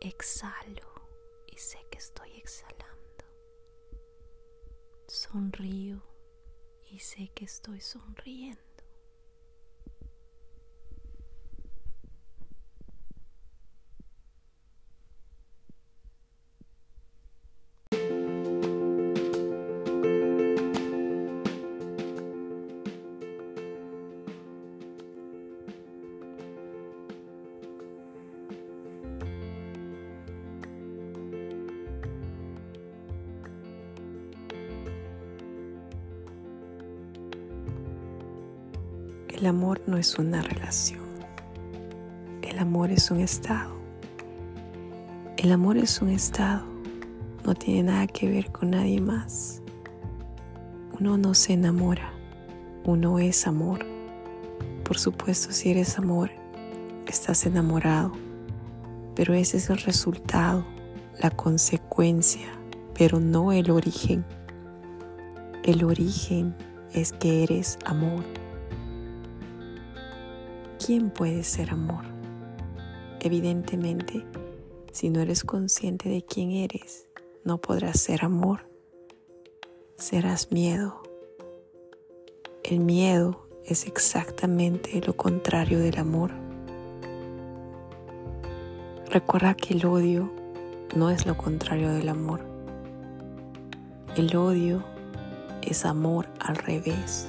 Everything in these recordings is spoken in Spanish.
Exhalo y sé que estoy exhalando. Sonrío y sé que estoy sonriendo. El amor no es una relación. El amor es un estado. El amor es un estado. No tiene nada que ver con nadie más. Uno no se enamora. Uno es amor. Por supuesto, si eres amor, estás enamorado. Pero ese es el resultado, la consecuencia, pero no el origen. El origen es que eres amor. ¿Quién puede ser amor? Evidentemente, si no eres consciente de quién eres, no podrás ser amor. Serás miedo. El miedo es exactamente lo contrario del amor. Recuerda que el odio no es lo contrario del amor. El odio es amor al revés.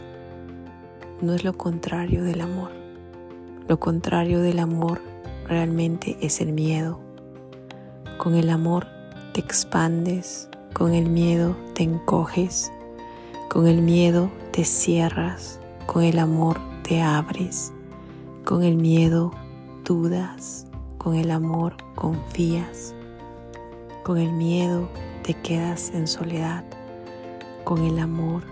No es lo contrario del amor. Lo contrario del amor realmente es el miedo. Con el amor te expandes, con el miedo te encoges, con el miedo te cierras, con el amor te abres, con el miedo dudas, con el amor confías, con el miedo te quedas en soledad, con el amor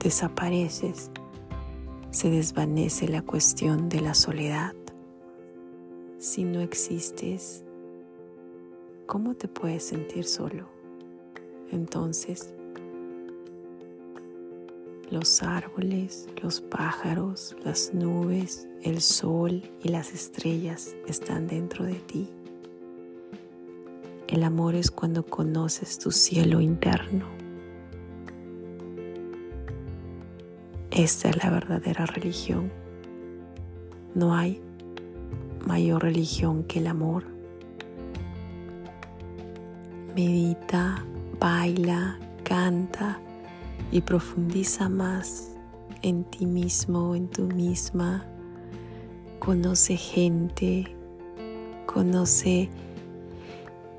desapareces se desvanece la cuestión de la soledad. Si no existes, ¿cómo te puedes sentir solo? Entonces, los árboles, los pájaros, las nubes, el sol y las estrellas están dentro de ti. El amor es cuando conoces tu cielo interno Esta es la verdadera religión. No hay mayor religión que el amor. Medita, baila, canta y profundiza más en ti mismo, en tu misma. Conoce gente, conoce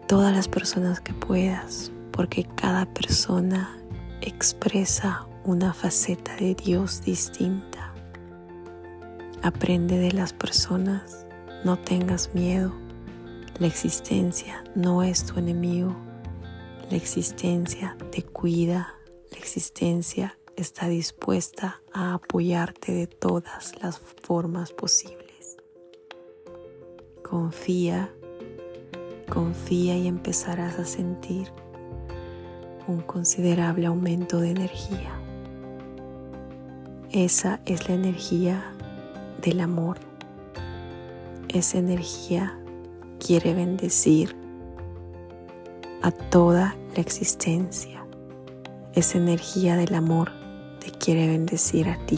todas las personas que puedas, porque cada persona expresa una faceta de Dios distinta. Aprende de las personas, no tengas miedo. La existencia no es tu enemigo. La existencia te cuida. La existencia está dispuesta a apoyarte de todas las formas posibles. Confía, confía y empezarás a sentir un considerable aumento de energía. Esa es la energía del amor. Esa energía quiere bendecir a toda la existencia. Esa energía del amor te quiere bendecir a ti.